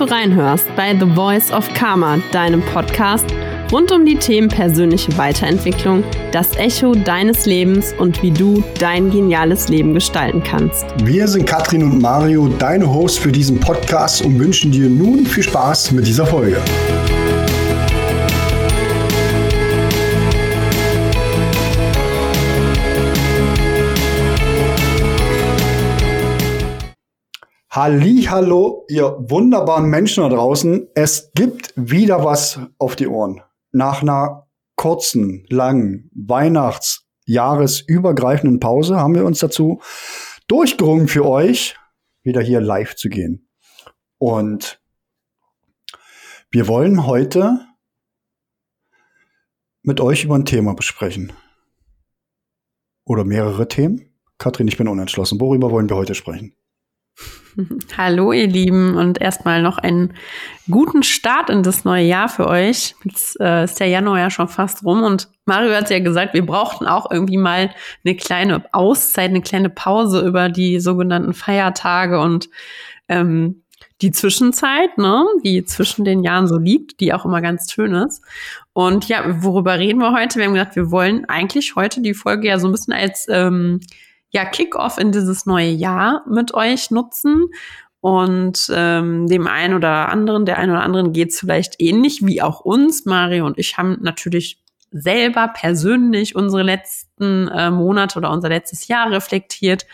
du reinhörst bei The Voice of Karma, deinem Podcast rund um die Themen persönliche Weiterentwicklung, das Echo deines Lebens und wie du dein geniales Leben gestalten kannst. Wir sind Katrin und Mario, deine Hosts für diesen Podcast und wünschen dir nun viel Spaß mit dieser Folge. Hallo, ihr wunderbaren Menschen da draußen. Es gibt wieder was auf die Ohren. Nach einer kurzen, langen Weihnachts-, Jahresübergreifenden Pause haben wir uns dazu durchgerungen für euch, wieder hier live zu gehen. Und wir wollen heute mit euch über ein Thema besprechen. Oder mehrere Themen. Katrin, ich bin unentschlossen. Worüber wollen wir heute sprechen? Hallo ihr Lieben und erstmal noch einen guten Start in das neue Jahr für euch. Jetzt äh, ist der Januar ja schon fast rum und Mario hat ja gesagt, wir brauchten auch irgendwie mal eine kleine Auszeit, eine kleine Pause über die sogenannten Feiertage und ähm, die Zwischenzeit, ne, die zwischen den Jahren so liegt, die auch immer ganz schön ist. Und ja, worüber reden wir heute? Wir haben gesagt, wir wollen eigentlich heute die Folge ja so ein bisschen als ähm, ja, Kickoff in dieses neue Jahr mit euch nutzen. Und ähm, dem einen oder anderen, der einen oder anderen geht es vielleicht ähnlich wie auch uns. Mario und ich haben natürlich selber persönlich unsere letzten äh, Monate oder unser letztes Jahr reflektiert,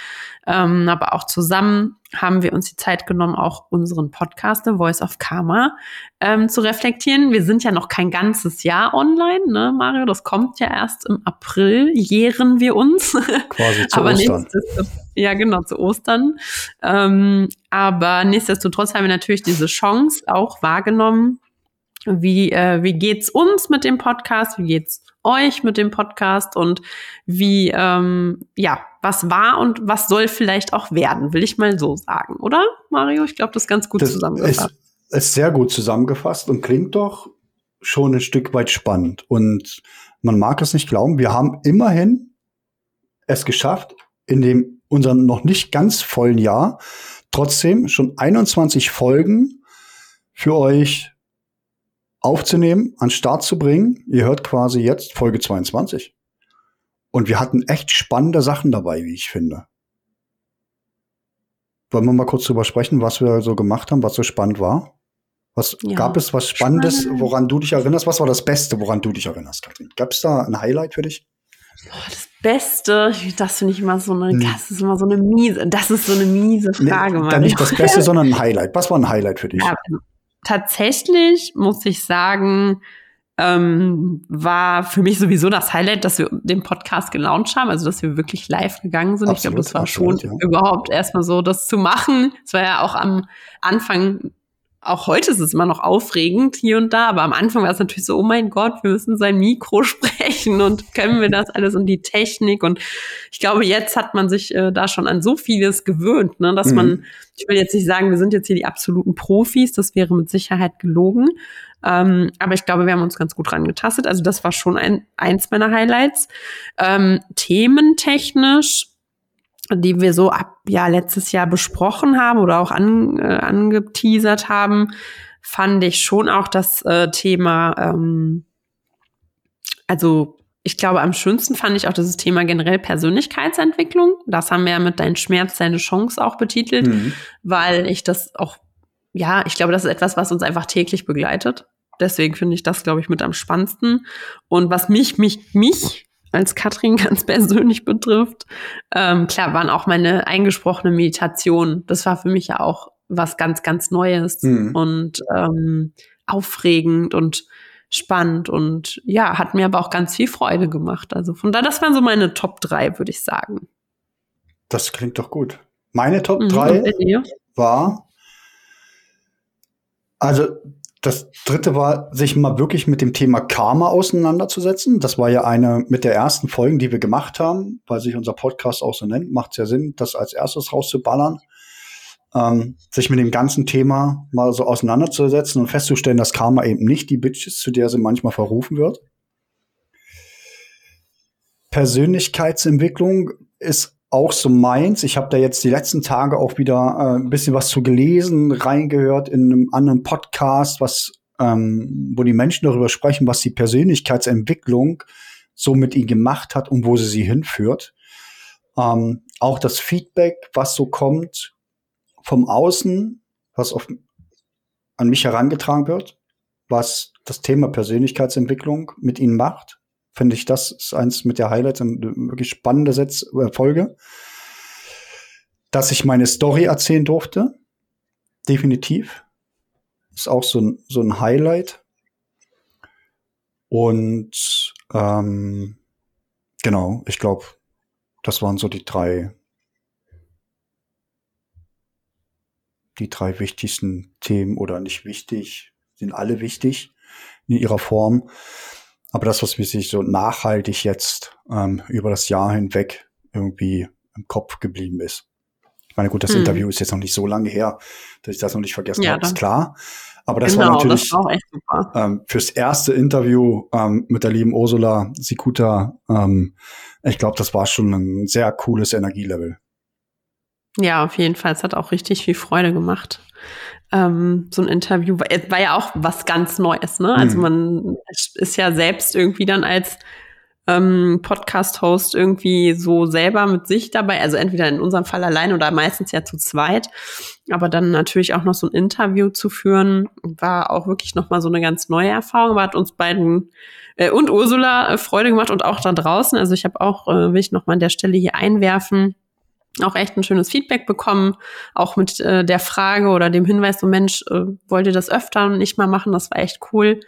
ähm, aber auch zusammen haben wir uns die Zeit genommen, auch unseren Podcast, The Voice of Karma, ähm, zu reflektieren. Wir sind ja noch kein ganzes Jahr online, ne, Mario? Das kommt ja erst im April, jähren wir uns. Quasi zu aber Ostern. Ja, genau, zu Ostern. Ähm, aber nichtsdestotrotz haben wir natürlich diese Chance auch wahrgenommen, wie, äh, wie geht's uns mit dem Podcast? Wie geht's euch mit dem Podcast? Und wie, ähm, ja, was war und was soll vielleicht auch werden, will ich mal so sagen, oder, Mario? Ich glaube, das ist ganz gut das zusammengefasst. Ist, ist sehr gut zusammengefasst und klingt doch schon ein Stück weit spannend. Und man mag es nicht glauben, wir haben immerhin es geschafft, in dem unserem noch nicht ganz vollen Jahr trotzdem schon 21 Folgen für euch aufzunehmen, an Start zu bringen. Ihr hört quasi jetzt Folge 22. Und wir hatten echt spannende Sachen dabei, wie ich finde. Wollen wir mal kurz drüber sprechen, was wir so gemacht haben, was so spannend war? Was ja. gab es was Spannendes, Spannend. woran du dich erinnerst? Was war das Beste, woran du dich erinnerst, Katrin? Gab es da ein Highlight für dich? das Beste, das finde ich immer so eine, hm. das ist immer so eine miese, das ist so eine miese Frage. Nee, dann nicht das Beste, sondern ein Highlight. Was war ein Highlight für dich? Ja, tatsächlich muss ich sagen, ähm, war für mich sowieso das Highlight, dass wir den Podcast gelauncht haben, also dass wir wirklich live gegangen sind. Absolut, ich glaube, das war absolut, schon ja. überhaupt erstmal so, das zu machen. Es war ja auch am Anfang auch heute ist es immer noch aufregend hier und da, aber am Anfang war es natürlich so, oh mein Gott, wir müssen sein Mikro sprechen und können wir das alles und die Technik und ich glaube, jetzt hat man sich äh, da schon an so vieles gewöhnt, ne, dass mhm. man, ich will jetzt nicht sagen, wir sind jetzt hier die absoluten Profis, das wäre mit Sicherheit gelogen, ähm, aber ich glaube, wir haben uns ganz gut rangetastet, also das war schon ein, eins meiner Highlights. Ähm, thementechnisch die wir so ab ja letztes Jahr besprochen haben oder auch an, äh, angeteasert haben, fand ich schon auch das äh, Thema, ähm, also ich glaube, am schönsten fand ich auch dieses Thema generell Persönlichkeitsentwicklung. Das haben wir ja mit Dein Schmerz, deine Chance auch betitelt, mhm. weil ich das auch, ja, ich glaube, das ist etwas, was uns einfach täglich begleitet. Deswegen finde ich das, glaube ich, mit am spannendsten. Und was mich, mich, mich als Katrin ganz persönlich betrifft. Ähm, klar, waren auch meine eingesprochene Meditation. Das war für mich ja auch was ganz, ganz Neues mhm. und ähm, aufregend und spannend und ja, hat mir aber auch ganz viel Freude gemacht. Also von da, das waren so meine Top 3, würde ich sagen. Das klingt doch gut. Meine Top 3 mhm, war, also das dritte war, sich mal wirklich mit dem Thema Karma auseinanderzusetzen. Das war ja eine mit der ersten Folgen, die wir gemacht haben, weil sich unser Podcast auch so nennt. Macht es ja Sinn, das als erstes rauszuballern. Ähm, sich mit dem ganzen Thema mal so auseinanderzusetzen und festzustellen, dass Karma eben nicht die Bitch ist, zu der sie manchmal verrufen wird. Persönlichkeitsentwicklung ist auch so meins. Ich habe da jetzt die letzten Tage auch wieder äh, ein bisschen was zu gelesen, reingehört in einem anderen Podcast, was ähm, wo die Menschen darüber sprechen, was die Persönlichkeitsentwicklung so mit ihnen gemacht hat und wo sie sie hinführt. Ähm, auch das Feedback, was so kommt vom Außen, was auf, an mich herangetragen wird, was das Thema Persönlichkeitsentwicklung mit ihnen macht finde ich, das ist eins mit der Highlights und wirklich spannende äh, Folge. Dass ich meine Story erzählen durfte. Definitiv. Ist auch so ein, so ein Highlight. Und ähm, genau, ich glaube, das waren so die drei, die drei wichtigsten Themen oder nicht wichtig, sind alle wichtig in ihrer Form. Aber das, was mir sich so nachhaltig jetzt ähm, über das Jahr hinweg irgendwie im Kopf geblieben ist. Ich meine, gut, das hm. Interview ist jetzt noch nicht so lange her, dass ich das noch nicht vergessen ja, habe, ist klar. Aber das genau, war natürlich das war ähm, fürs erste Interview ähm, mit der lieben Ursula Sikuta, ähm, ich glaube, das war schon ein sehr cooles Energielevel. Ja, auf jeden Fall. Es hat auch richtig viel Freude gemacht ähm, so ein Interview war, war, ja auch was ganz Neues, ne? Also mhm. man ist ja selbst irgendwie dann als ähm, Podcast-Host irgendwie so selber mit sich dabei, also entweder in unserem Fall allein oder meistens ja zu zweit. Aber dann natürlich auch noch so ein Interview zu führen, war auch wirklich nochmal so eine ganz neue Erfahrung, aber hat uns beiden äh, und Ursula äh, Freude gemacht und auch da draußen. Also ich habe auch, äh, will ich nochmal an der Stelle hier einwerfen, auch echt ein schönes Feedback bekommen, auch mit äh, der Frage oder dem Hinweis, so Mensch, äh, wollt ihr das öfter nicht mal machen? Das war echt cool.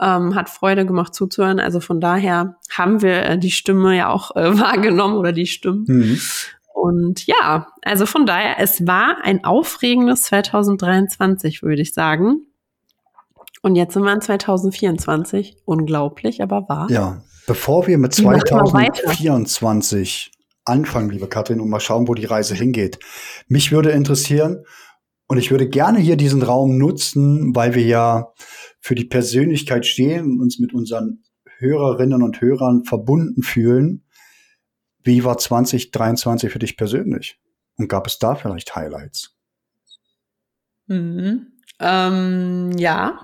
Ähm, hat Freude gemacht zuzuhören. Also von daher haben wir äh, die Stimme ja auch äh, wahrgenommen oder die Stimmen. Mhm. Und ja, also von daher, es war ein aufregendes 2023, würde ich sagen. Und jetzt sind wir in 2024. Unglaublich, aber wahr. Ja, bevor wir mit 2024 anfangen, liebe Katrin, und mal schauen, wo die Reise hingeht. Mich würde interessieren, und ich würde gerne hier diesen Raum nutzen, weil wir ja für die Persönlichkeit stehen und uns mit unseren Hörerinnen und Hörern verbunden fühlen. Wie war 2023 für dich persönlich? Und gab es da vielleicht Highlights? Mhm. Ähm, ja,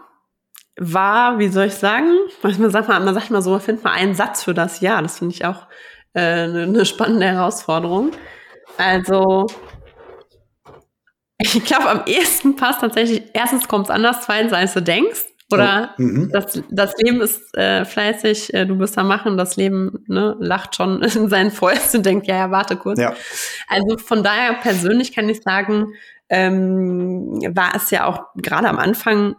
war, wie soll ich sagen? Man sagt mal, man sagt mal so, man findet mal einen Satz für das Jahr. Das finde ich auch äh, eine spannende Herausforderung. Also, ich glaube, am ehesten passt tatsächlich, erstens kommt es anders, zweitens, als du denkst. Oder oh, mhm. das, das Leben ist äh, fleißig, äh, du bist am Machen, das Leben ne, lacht schon in seinen Fäusten und denkt, ja, ja, warte kurz. Ja. Also von daher persönlich kann ich sagen, ähm, war es ja auch gerade am Anfang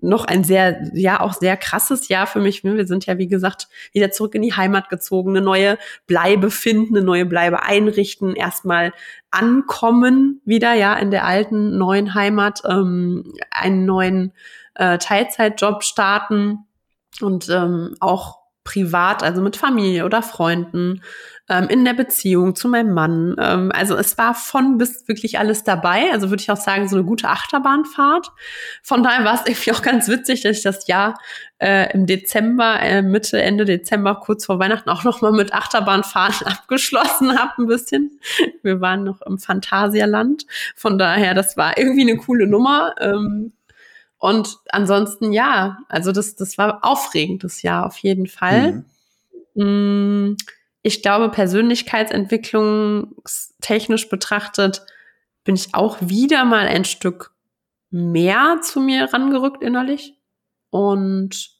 noch ein sehr, ja, auch sehr krasses Jahr für mich. Wir sind ja, wie gesagt, wieder zurück in die Heimat gezogen, eine neue Bleibe finden, eine neue Bleibe einrichten, erstmal ankommen wieder, ja, in der alten, neuen Heimat, ähm, einen neuen äh, Teilzeitjob starten und ähm, auch privat, also mit Familie oder Freunden, ähm, in der Beziehung zu meinem Mann. Ähm, also es war von bis wirklich alles dabei. Also würde ich auch sagen, so eine gute Achterbahnfahrt. Von daher war es irgendwie auch ganz witzig, dass ich das Jahr äh, im Dezember, äh, Mitte, Ende Dezember, kurz vor Weihnachten auch nochmal mit Achterbahnfahren abgeschlossen habe ein bisschen. Wir waren noch im Phantasialand. Von daher, das war irgendwie eine coole Nummer. Ähm, und ansonsten ja, also das, das war aufregendes Jahr auf jeden Fall. Mhm. Ich glaube, persönlichkeitsentwicklungstechnisch betrachtet bin ich auch wieder mal ein Stück mehr zu mir rangerückt innerlich. Und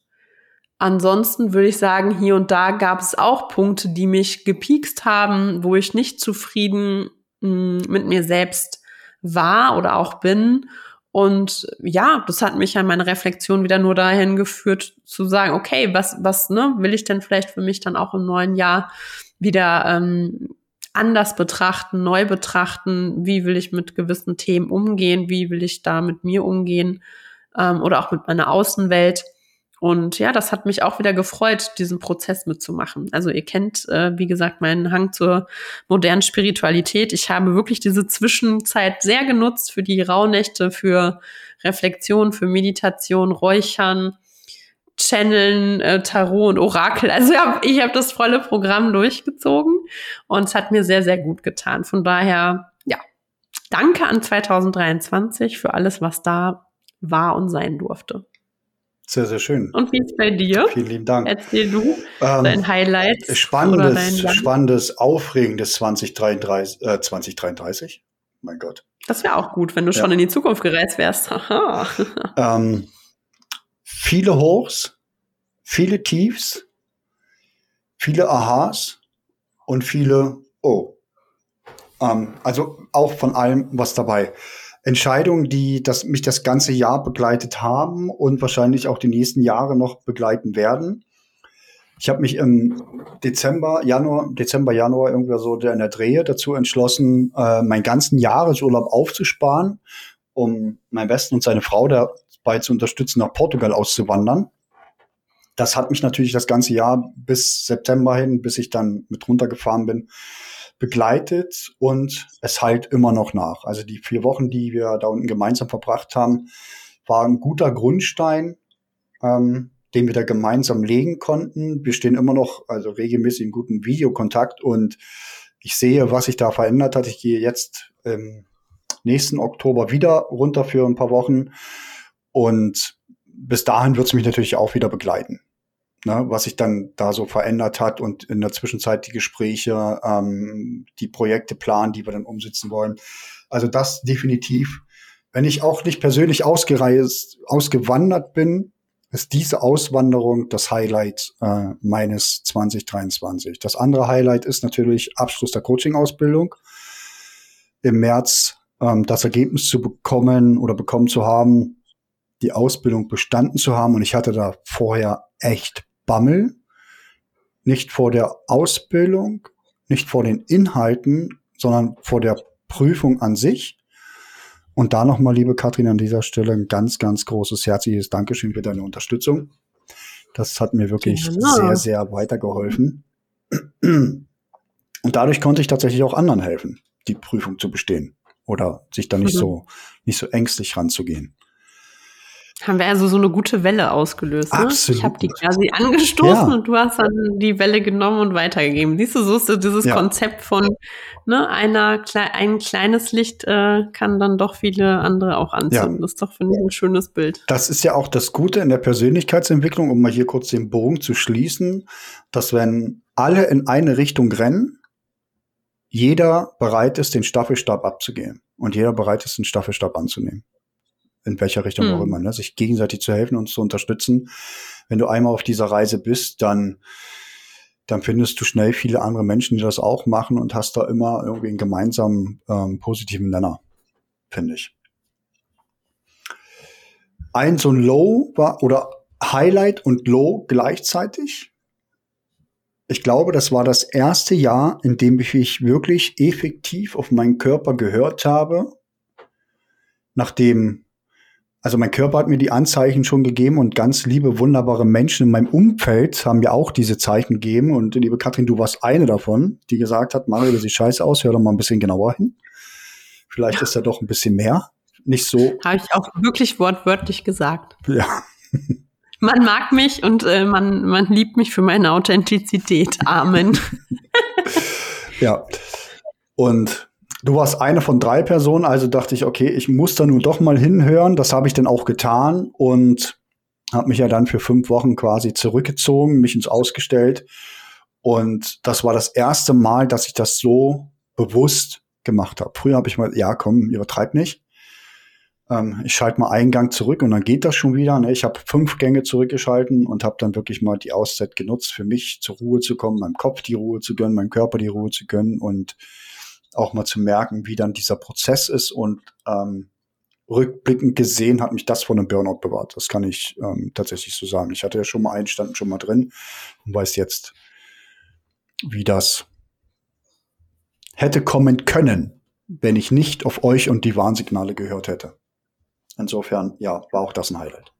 ansonsten würde ich sagen, hier und da gab es auch Punkte, die mich gepiekst haben, wo ich nicht zufrieden mh, mm, mit mir selbst war oder auch bin. Und ja, das hat mich an meine Reflexion wieder nur dahin geführt, zu sagen, okay, was, was, ne, will ich denn vielleicht für mich dann auch im neuen Jahr wieder ähm, anders betrachten, neu betrachten, wie will ich mit gewissen Themen umgehen, wie will ich da mit mir umgehen ähm, oder auch mit meiner Außenwelt. Und ja, das hat mich auch wieder gefreut, diesen Prozess mitzumachen. Also ihr kennt, äh, wie gesagt, meinen Hang zur modernen Spiritualität. Ich habe wirklich diese Zwischenzeit sehr genutzt für die Rauhnächte, für Reflexion, für Meditation, Räuchern, Channeln, äh, Tarot und Orakel. Also ich habe ich hab das volle Programm durchgezogen und es hat mir sehr, sehr gut getan. Von daher, ja, danke an 2023 für alles, was da war und sein durfte. Sehr, sehr schön. Und wie ist bei dir? Vielen lieben Dank. Erzähl du ähm, dein Highlight. Spannendes, spannendes, aufregendes 2033, äh, 2033. Mein Gott. Das wäre auch gut, wenn du ja. schon in die Zukunft gereist wärst. ähm, viele Hochs, viele Tiefs, viele Aha's und viele Oh. Ähm, also auch von allem was dabei. Entscheidungen, die das, mich das ganze Jahr begleitet haben und wahrscheinlich auch die nächsten Jahre noch begleiten werden. Ich habe mich im Dezember, Januar, Dezember, Januar irgendwie so in der Drehe dazu entschlossen, äh, meinen ganzen Jahresurlaub aufzusparen, um meinen Besten und seine Frau dabei zu unterstützen, nach Portugal auszuwandern. Das hat mich natürlich das ganze Jahr bis September hin, bis ich dann mit runtergefahren bin, begleitet und es halt immer noch nach. Also die vier Wochen, die wir da unten gemeinsam verbracht haben, war ein guter Grundstein, ähm, den wir da gemeinsam legen konnten. Wir stehen immer noch also regelmäßig in guten Videokontakt und ich sehe, was sich da verändert hat. Ich gehe jetzt im nächsten Oktober wieder runter für ein paar Wochen und bis dahin wird es mich natürlich auch wieder begleiten ne, was sich dann da so verändert hat und in der Zwischenzeit die Gespräche, ähm, die Projekte planen, die wir dann umsetzen wollen. Also das definitiv. Wenn ich auch nicht persönlich ausgereist, ausgewandert bin, ist diese Auswanderung das Highlight äh, meines 2023. Das andere Highlight ist natürlich Abschluss der Coaching-Ausbildung. Im März ähm, das Ergebnis zu bekommen oder bekommen zu haben, die Ausbildung bestanden zu haben. Und ich hatte da vorher echt Bammel, nicht vor der Ausbildung, nicht vor den Inhalten, sondern vor der Prüfung an sich. Und da nochmal, liebe Katrin, an dieser Stelle ein ganz, ganz großes, herzliches Dankeschön für deine Unterstützung. Das hat mir wirklich ja. sehr, sehr weitergeholfen. Und dadurch konnte ich tatsächlich auch anderen helfen, die Prüfung zu bestehen oder sich da nicht mhm. so, nicht so ängstlich ranzugehen. Haben wir also so eine gute Welle ausgelöst. Ne? Absolut. Ich habe die quasi angestoßen ja. und du hast dann die Welle genommen und weitergegeben. Siehst du, so ist dieses ja. Konzept von ne, einer, ein kleines Licht äh, kann dann doch viele andere auch anzünden. Ja. Das ist doch, finde ich, ein schönes Bild. Das ist ja auch das Gute in der Persönlichkeitsentwicklung, um mal hier kurz den Bogen zu schließen, dass wenn alle in eine Richtung rennen, jeder bereit ist, den Staffelstab abzugehen und jeder bereit ist, den Staffelstab anzunehmen in welcher Richtung mhm. auch hm. immer, ne? sich gegenseitig zu helfen und zu unterstützen. Wenn du einmal auf dieser Reise bist, dann dann findest du schnell viele andere Menschen, die das auch machen und hast da immer irgendwie einen gemeinsamen ähm, positiven Nenner, finde ich. Ein so ein Low war oder Highlight und Low gleichzeitig. Ich glaube, das war das erste Jahr, in dem ich mich wirklich effektiv auf meinen Körper gehört habe, nachdem also mein Körper hat mir die Anzeichen schon gegeben und ganz liebe, wunderbare Menschen in meinem Umfeld haben mir auch diese Zeichen gegeben. Und liebe Katrin, du warst eine davon, die gesagt hat, Mario, das sieht scheiße aus, hör doch mal ein bisschen genauer hin. Vielleicht ja. ist da doch ein bisschen mehr. Nicht so. Habe ich auch wirklich wortwörtlich gesagt. Ja. Man mag mich und äh, man, man liebt mich für meine Authentizität. Amen. ja. Und Du warst eine von drei Personen, also dachte ich, okay, ich muss da nur doch mal hinhören. Das habe ich dann auch getan und habe mich ja dann für fünf Wochen quasi zurückgezogen, mich ins Ausgestellt. Und das war das erste Mal, dass ich das so bewusst gemacht habe. Früher habe ich mal, ja, komm, übertreib nicht. Ähm, ich schalte mal einen Gang zurück und dann geht das schon wieder. Ne? Ich habe fünf Gänge zurückgeschalten und habe dann wirklich mal die Auszeit genutzt, für mich zur Ruhe zu kommen, meinem Kopf die Ruhe zu gönnen, meinem Körper die Ruhe zu gönnen und auch mal zu merken, wie dann dieser Prozess ist und ähm, rückblickend gesehen hat mich das von einem Burnout bewahrt. Das kann ich ähm, tatsächlich so sagen. Ich hatte ja schon mal einen, stand schon mal drin und weiß jetzt, wie das hätte kommen können, wenn ich nicht auf euch und die Warnsignale gehört hätte. Insofern, ja, war auch das ein Highlight.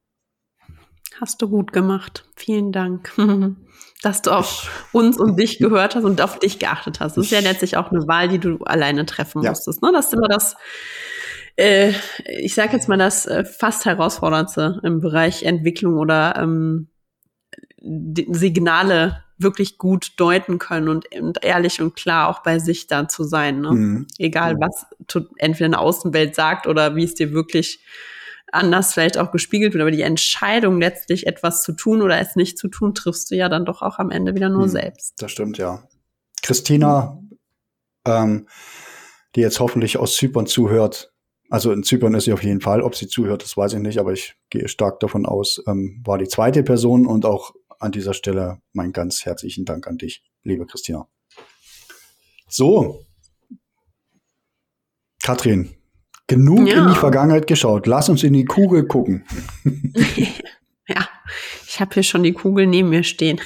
Hast du gut gemacht. Vielen Dank, dass du auf uns und dich gehört hast und auf dich geachtet hast. Das ist ja letztlich auch eine Wahl, die du alleine treffen ja. musstest. Ne? Das ist immer das, äh, ich sage jetzt mal das äh, fast herausforderndste im Bereich Entwicklung oder ähm, Signale wirklich gut deuten können und, und, ehrlich und klar auch bei sich da zu sein. Ne? Mhm. Egal, was entweder eine Außenwelt sagt oder wie es dir wirklich anders vielleicht auch gespiegelt wird. Aber die Entscheidung, letztlich etwas zu tun oder es nicht zu tun, triffst du ja dann doch auch am Ende wieder nur mhm. selbst. Das stimmt, ja. Christina, ähm, die jetzt hoffentlich aus Zypern zuhört, also in Zypern ist sie auf jeden Fall. Ob sie zuhört, das weiß ich nicht, aber ich gehe stark davon aus, ähm, war die zweite Person und auch an dieser Stelle mein ganz herzlichen Dank an dich, liebe Christina. So. Katrin, genug ja. in die Vergangenheit geschaut. Lass uns in die Kugel gucken. ja, ich habe hier schon die Kugel neben mir stehen.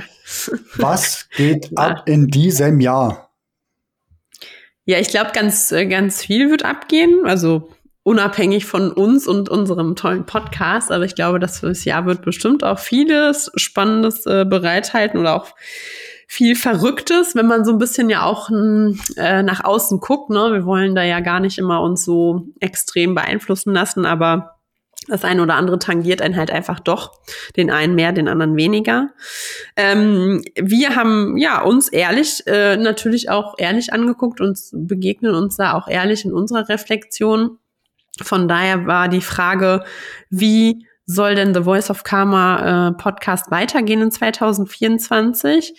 Was geht ab in diesem Jahr? Ja, ich glaube, ganz, äh, ganz viel wird abgehen. Also unabhängig von uns und unserem tollen Podcast. Aber ich glaube, das Jahr wird bestimmt auch vieles Spannendes äh, bereithalten oder auch viel Verrücktes, wenn man so ein bisschen ja auch äh, nach außen guckt. Ne? Wir wollen da ja gar nicht immer uns so extrem beeinflussen lassen, aber das eine oder andere tangiert einen halt einfach doch. Den einen mehr, den anderen weniger. Ähm, wir haben ja uns ehrlich, äh, natürlich auch ehrlich angeguckt und begegnen uns da auch ehrlich in unserer Reflexion. Von daher war die Frage, wie soll denn The Voice of Karma äh, Podcast weitergehen in 2024?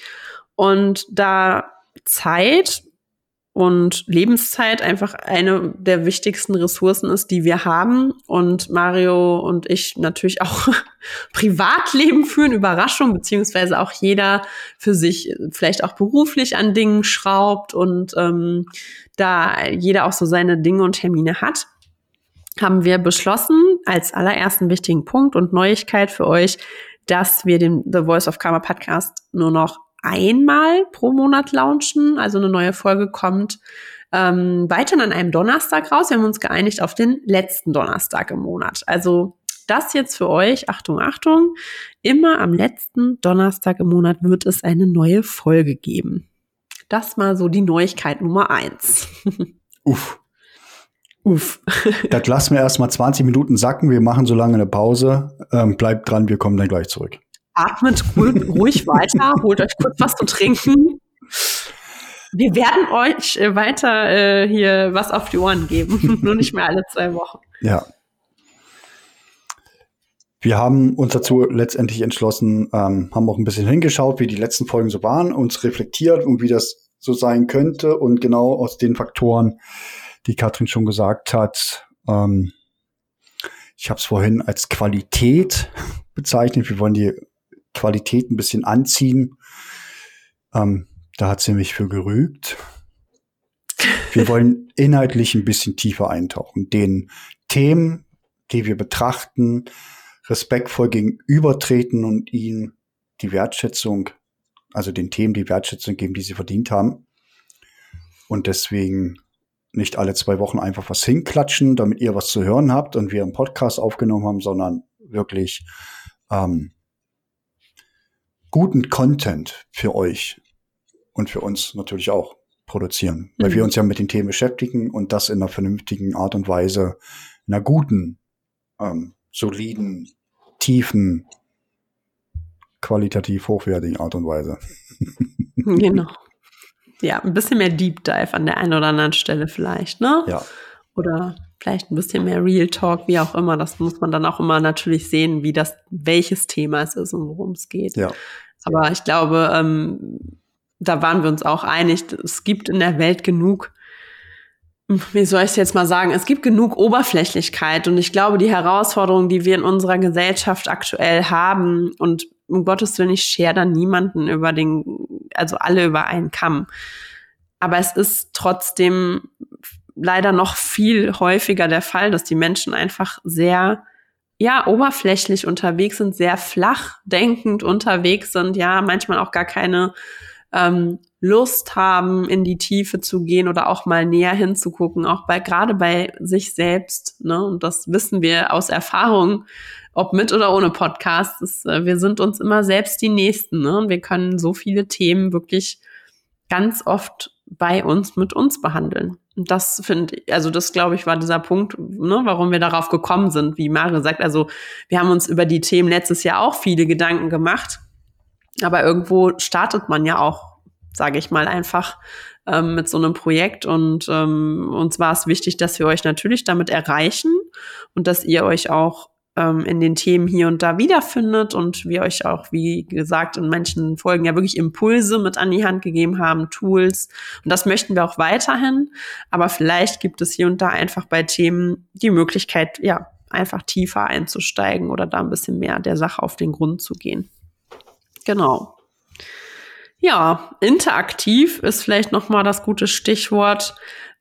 Und da Zeit und Lebenszeit einfach eine der wichtigsten Ressourcen ist, die wir haben. Und Mario und ich natürlich auch Privatleben führen, Überraschung, beziehungsweise auch jeder für sich vielleicht auch beruflich an Dingen schraubt und ähm, da jeder auch so seine Dinge und Termine hat, haben wir beschlossen, als allerersten wichtigen Punkt und Neuigkeit für euch, dass wir den The Voice of Karma Podcast nur noch einmal pro Monat launchen. Also eine neue Folge kommt ähm, weiterhin an einem Donnerstag raus. Wir haben uns geeinigt auf den letzten Donnerstag im Monat. Also das jetzt für euch, Achtung, Achtung, immer am letzten Donnerstag im Monat wird es eine neue Folge geben. Das mal so die Neuigkeit Nummer eins. Uff. Uff. das lassen wir erstmal 20 Minuten sacken. Wir machen so lange eine Pause. Ähm, bleibt dran, wir kommen dann gleich zurück. Atmet ruhig weiter, holt euch kurz was zu trinken. Wir werden euch äh, weiter äh, hier was auf die Ohren geben, nur nicht mehr alle zwei Wochen. Ja. Wir haben uns dazu letztendlich entschlossen, ähm, haben auch ein bisschen hingeschaut, wie die letzten Folgen so waren, uns reflektiert und wie das so sein könnte und genau aus den Faktoren, die Katrin schon gesagt hat. Ähm, ich habe es vorhin als Qualität bezeichnet. Wir wollen die Qualität ein bisschen anziehen. Ähm, da hat sie mich für gerügt. Wir wollen inhaltlich ein bisschen tiefer eintauchen, den Themen, die wir betrachten, respektvoll gegenübertreten und ihnen die Wertschätzung, also den Themen die Wertschätzung geben, die sie verdient haben. Und deswegen nicht alle zwei Wochen einfach was hinklatschen, damit ihr was zu hören habt und wir einen Podcast aufgenommen haben, sondern wirklich ähm, guten Content für euch und für uns natürlich auch produzieren, weil mhm. wir uns ja mit den Themen beschäftigen und das in einer vernünftigen Art und Weise, in einer guten, ähm, soliden, tiefen, qualitativ hochwertigen Art und Weise. genau. Ja, ein bisschen mehr Deep Dive an der einen oder anderen Stelle vielleicht, ne? Ja. Oder vielleicht ein bisschen mehr Real Talk, wie auch immer. Das muss man dann auch immer natürlich sehen, wie das, welches Thema es ist und worum es geht. Ja. Aber ich glaube, ähm, da waren wir uns auch einig, es gibt in der Welt genug, wie soll ich es jetzt mal sagen, es gibt genug Oberflächlichkeit und ich glaube, die Herausforderungen, die wir in unserer Gesellschaft aktuell haben und um Gottes Willen, ich schere dann niemanden über den, also alle über einen Kamm. Aber es ist trotzdem leider noch viel häufiger der Fall, dass die Menschen einfach sehr ja, oberflächlich unterwegs sind, sehr flach denkend unterwegs sind, ja, manchmal auch gar keine ähm, Lust haben, in die Tiefe zu gehen oder auch mal näher hinzugucken, auch bei, gerade bei sich selbst, ne, und das wissen wir aus Erfahrung, ob mit oder ohne Podcast, ist, äh, wir sind uns immer selbst die Nächsten, ne, und wir können so viele Themen wirklich ganz oft bei uns mit uns behandeln. Das finde ich, also das glaube ich war dieser Punkt, ne, warum wir darauf gekommen sind, wie Mare sagt. Also wir haben uns über die Themen letztes Jahr auch viele Gedanken gemacht. Aber irgendwo startet man ja auch, sage ich mal, einfach ähm, mit so einem Projekt. Und ähm, uns war es wichtig, dass wir euch natürlich damit erreichen und dass ihr euch auch ähm, in den Themen hier und da wiederfindet und wir euch auch, wie gesagt, in manchen Folgen ja wirklich Impulse mit an die Hand gegeben haben, Tools. Und das möchten wir auch weiterhin. Aber vielleicht gibt es hier und da einfach bei Themen die Möglichkeit, ja, einfach tiefer einzusteigen oder da ein bisschen mehr der Sache auf den Grund zu gehen. Genau. Ja, interaktiv ist vielleicht noch mal das gute Stichwort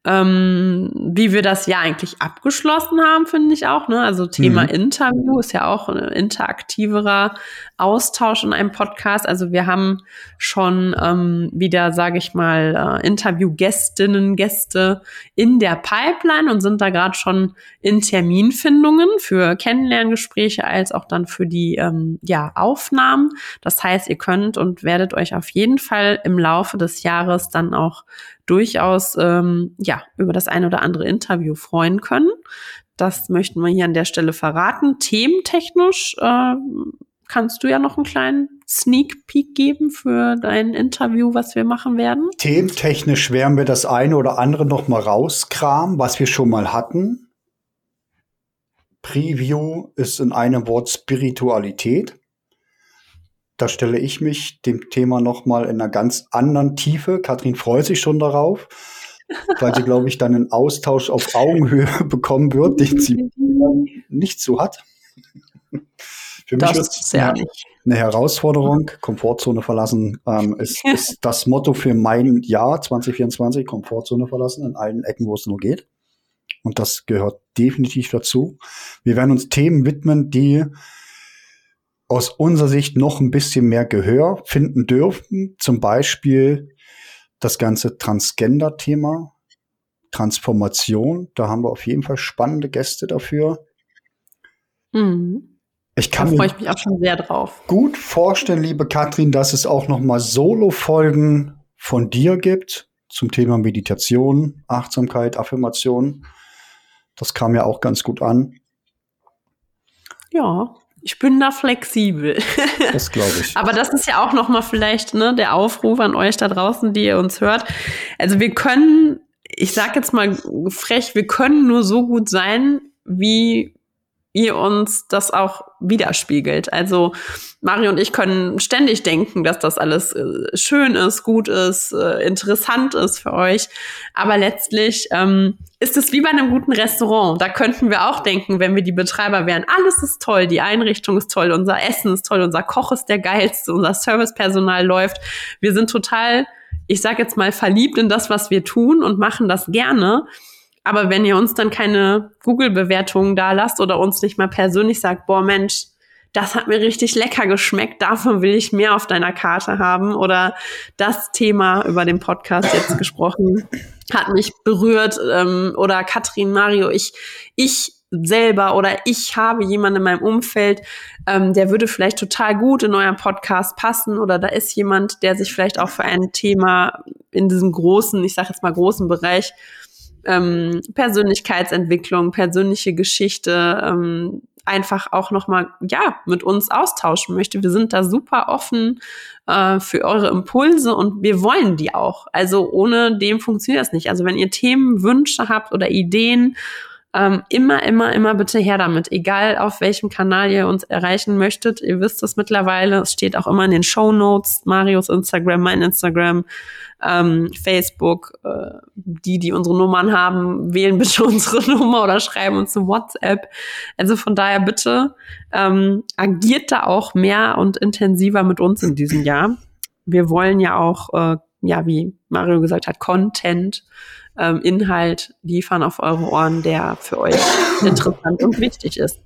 ähm, wie wir das ja eigentlich abgeschlossen haben, finde ich auch. Ne? Also Thema mhm. Interview ist ja auch ein interaktiverer Austausch in einem Podcast. Also wir haben schon ähm, wieder, sage ich mal, äh, Interviewgästinnen, Gäste in der Pipeline und sind da gerade schon in Terminfindungen für Kennenlerngespräche als auch dann für die ähm, ja, Aufnahmen. Das heißt, ihr könnt und werdet euch auf jeden Fall im Laufe des Jahres dann auch durchaus ähm, ja über das ein oder andere Interview freuen können. Das möchten wir hier an der Stelle verraten. Thementechnisch äh, kannst du ja noch einen kleinen Sneak Peek geben für dein Interview, was wir machen werden. Thementechnisch werden wir das eine oder andere noch mal rauskramen, was wir schon mal hatten. Preview ist in einem Wort Spiritualität. Da stelle ich mich dem Thema noch mal in einer ganz anderen Tiefe. Katrin freut sich schon darauf, weil sie, glaube ich, dann einen Austausch auf Augenhöhe bekommen wird, den sie nicht so hat. Für mich ist es eine, eine Herausforderung. Komfortzone verlassen ähm, ist, ist das Motto für mein Jahr 2024. Komfortzone verlassen in allen Ecken, wo es nur geht. Und das gehört definitiv dazu. Wir werden uns Themen widmen, die aus unserer Sicht noch ein bisschen mehr Gehör finden dürfen. Zum Beispiel das ganze Transgender-Thema, Transformation. Da haben wir auf jeden Fall spannende Gäste dafür. Mhm. Ich kann da freue ich mich auch schon sehr drauf. Gut vorstellen, liebe Katrin, dass es auch noch mal Solo-Folgen von dir gibt zum Thema Meditation, Achtsamkeit, Affirmation. Das kam ja auch ganz gut an. Ja, ich bin da flexibel. Das glaube ich. Aber das ist ja auch noch mal vielleicht ne, der Aufruf an euch da draußen, die ihr uns hört. Also wir können, ich sag jetzt mal frech, wir können nur so gut sein, wie ihr uns das auch widerspiegelt. Also Mario und ich können ständig denken, dass das alles äh, schön ist, gut ist, äh, interessant ist für euch. Aber letztlich ähm, ist es wie bei einem guten Restaurant. Da könnten wir auch denken, wenn wir die Betreiber wären, alles ist toll, die Einrichtung ist toll, unser Essen ist toll, unser Koch ist der geilste, unser Servicepersonal läuft. Wir sind total, ich sag jetzt mal, verliebt in das, was wir tun und machen das gerne. Aber wenn ihr uns dann keine Google-Bewertungen da lasst oder uns nicht mal persönlich sagt, boah Mensch, das hat mir richtig lecker geschmeckt, davon will ich mehr auf deiner Karte haben oder das Thema über den Podcast jetzt gesprochen hat mich berührt ähm, oder Katrin, Mario, ich, ich selber oder ich habe jemanden in meinem Umfeld, ähm, der würde vielleicht total gut in euren Podcast passen oder da ist jemand, der sich vielleicht auch für ein Thema in diesem großen, ich sage jetzt mal großen Bereich ähm, Persönlichkeitsentwicklung, persönliche Geschichte ähm, einfach auch noch mal ja mit uns austauschen möchte. Wir sind da super offen äh, für eure Impulse und wir wollen die auch. Also ohne dem funktioniert das nicht. Also wenn ihr Themen, Wünsche habt oder Ideen ähm, immer, immer, immer bitte her damit. Egal auf welchem Kanal ihr uns erreichen möchtet. Ihr wisst es mittlerweile. Es steht auch immer in den Show Notes. Marios Instagram, mein Instagram, ähm, Facebook. Äh, die, die unsere Nummern haben, wählen bitte unsere Nummer oder schreiben uns eine WhatsApp. Also von daher bitte ähm, agiert da auch mehr und intensiver mit uns in diesem Jahr. Wir wollen ja auch, äh, ja, wie Mario gesagt hat, Content ähm, Inhalt liefern auf eure Ohren, der für euch interessant und wichtig ist.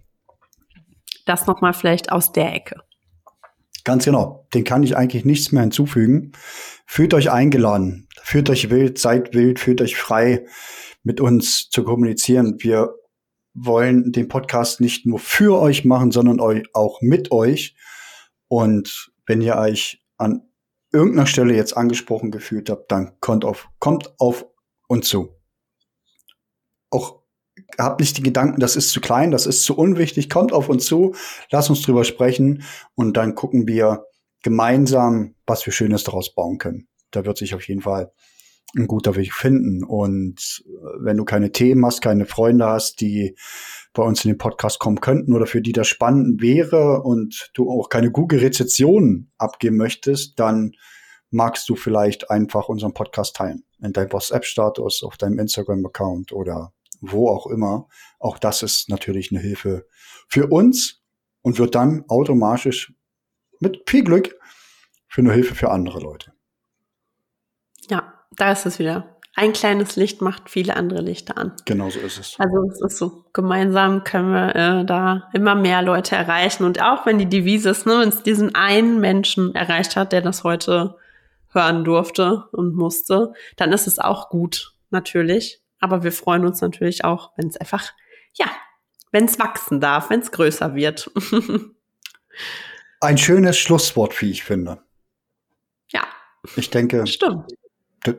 Das nochmal vielleicht aus der Ecke. Ganz genau. Den kann ich eigentlich nichts mehr hinzufügen. Fühlt euch eingeladen, fühlt euch wild, seid wild, fühlt euch frei, mit uns zu kommunizieren. Wir wollen den Podcast nicht nur für euch machen, sondern auch mit euch. Und wenn ihr euch an irgendeiner Stelle jetzt angesprochen gefühlt habt, dann kommt auf, kommt auf und zu. Auch habt nicht die Gedanken, das ist zu klein, das ist zu unwichtig, kommt auf uns zu, lass uns drüber sprechen und dann gucken wir, gemeinsam was für Schönes daraus bauen können. Da wird sich auf jeden Fall ein guter Weg finden. Und äh, wenn du keine Themen hast, keine Freunde hast, die bei uns in den Podcast kommen könnten oder für die das spannend wäre und du auch keine Google-Rezession abgeben möchtest, dann magst du vielleicht einfach unseren Podcast teilen. In deinem WhatsApp-Status, auf deinem Instagram-Account oder wo auch immer. Auch das ist natürlich eine Hilfe für uns und wird dann automatisch mit viel Glück für eine Hilfe für andere Leute. Ja, da ist es wieder. Ein kleines Licht macht viele andere Lichter an. Genau so ist es. Also es ist so, gemeinsam können wir äh, da immer mehr Leute erreichen. Und auch wenn die Devise ist, ne, wenn es diesen einen Menschen erreicht hat, der das heute hören durfte und musste, dann ist es auch gut, natürlich. Aber wir freuen uns natürlich auch, wenn es einfach, ja, wenn es wachsen darf, wenn es größer wird. Ein schönes Schlusswort, wie ich finde. Ja. Ich denke. Stimmt.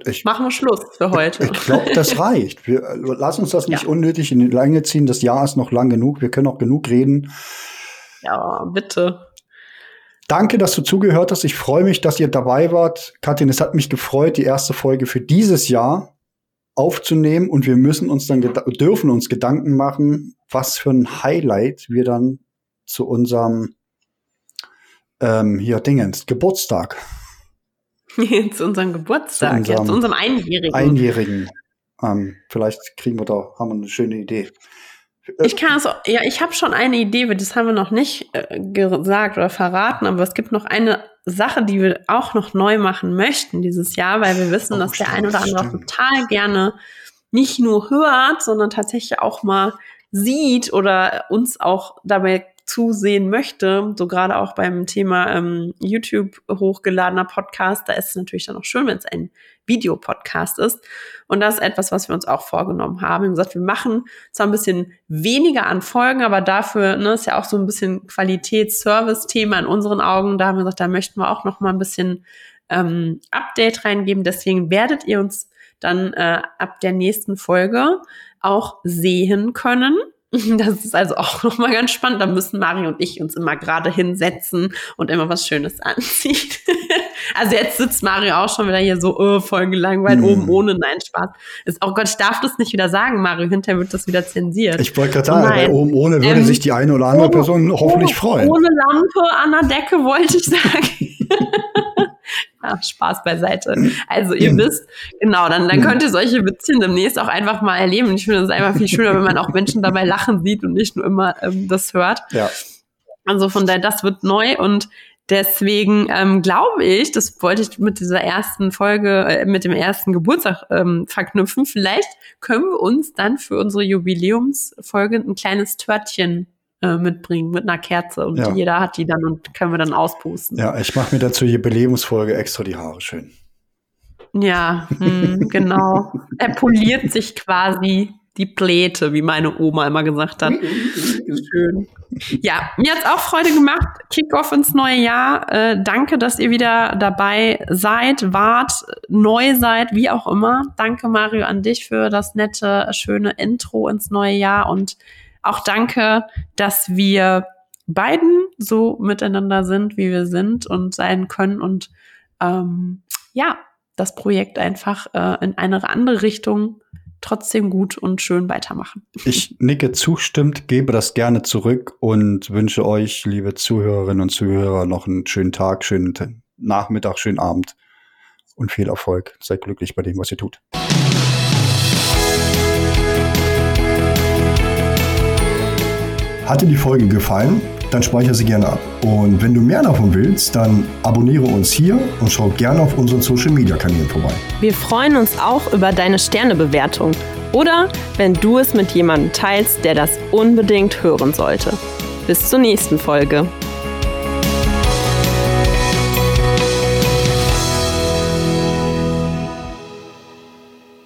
Ich, Machen wir Schluss für heute. Ich, ich glaube, das reicht. Wir, lass uns das nicht ja. unnötig in die Länge ziehen. Das Jahr ist noch lang genug. Wir können auch genug reden. Ja, bitte. Danke, dass du zugehört hast. Ich freue mich, dass ihr dabei wart. Katrin, es hat mich gefreut, die erste Folge für dieses Jahr aufzunehmen und wir müssen uns dann dürfen uns Gedanken machen, was für ein Highlight wir dann zu unserem ähm, hier Dingens Geburtstag zu unserem Geburtstag, zu unserem, ja, zu unserem Einjährigen. Einjährigen. Ähm, vielleicht kriegen wir da, haben wir eine schöne Idee. Ich kann es, ja, ich habe schon eine Idee, das haben wir noch nicht äh, gesagt oder verraten, aber es gibt noch eine Sache, die wir auch noch neu machen möchten dieses Jahr, weil wir wissen, oh, dass stimmt, der eine oder andere auch total gerne nicht nur hört, sondern tatsächlich auch mal sieht oder uns auch dabei zusehen möchte, so gerade auch beim Thema ähm, YouTube hochgeladener Podcast, da ist es natürlich dann auch schön, wenn es ein Videopodcast ist. Und das ist etwas, was wir uns auch vorgenommen haben. Wir haben gesagt, wir machen zwar ein bisschen weniger an Folgen, aber dafür ne, ist ja auch so ein bisschen Qualitäts-Service-Thema in unseren Augen. Da haben wir gesagt, da möchten wir auch noch mal ein bisschen ähm, Update reingeben. Deswegen werdet ihr uns dann äh, ab der nächsten Folge auch sehen können. Das ist also auch nochmal ganz spannend. Da müssen Mario und ich uns immer gerade hinsetzen und immer was Schönes anziehen. also jetzt sitzt Mario auch schon wieder hier so oh, voll gelangweilt, mm. oben ohne, nein, Spaß. Ist, oh Gott, ich darf das nicht wieder sagen, Mario. Hinterher wird das wieder zensiert. Ich wollte gerade sagen, bei oben ohne würde ähm, sich die eine oder andere Person hoffentlich freuen. Ohne Lampe an der Decke, wollte ich sagen. Spaß beiseite. Also ihr hm. wisst, genau, dann, dann hm. könnt ihr solche Witzchen demnächst auch einfach mal erleben. Und ich finde es einfach viel schöner, wenn man auch Menschen dabei lachen sieht und nicht nur immer ähm, das hört. Ja. Also von daher, das wird neu und Deswegen ähm, glaube ich, das wollte ich mit dieser ersten Folge, äh, mit dem ersten Geburtstag ähm, verknüpfen. Vielleicht können wir uns dann für unsere Jubiläumsfolge ein kleines Törtchen äh, mitbringen mit einer Kerze und ja. jeder hat die dann und können wir dann auspusten. Ja, ich mache mir dazu die Belebungsfolge extra die Haare schön. Ja, mh, hm, genau. er poliert sich quasi die Pläte, wie meine Oma immer gesagt hat. Schön. Ja, mir hat's auch Freude gemacht. Kickoff ins neue Jahr. Äh, danke, dass ihr wieder dabei seid, wart, neu seid, wie auch immer. Danke, Mario, an dich für das nette, schöne Intro ins neue Jahr und auch danke, dass wir beiden so miteinander sind, wie wir sind und sein können und ähm, ja, das Projekt einfach äh, in eine andere Richtung trotzdem gut und schön weitermachen. Ich nicke zustimmt, gebe das gerne zurück und wünsche euch, liebe Zuhörerinnen und Zuhörer, noch einen schönen Tag, schönen Nachmittag, schönen Abend und viel Erfolg. Seid glücklich bei dem, was ihr tut. Hat dir die Folge gefallen? Dann speichere sie gerne ab. Und wenn du mehr davon willst, dann abonniere uns hier und schau gerne auf unseren Social Media Kanälen vorbei. Wir freuen uns auch über deine Sternebewertung oder wenn du es mit jemandem teilst, der das unbedingt hören sollte. Bis zur nächsten Folge.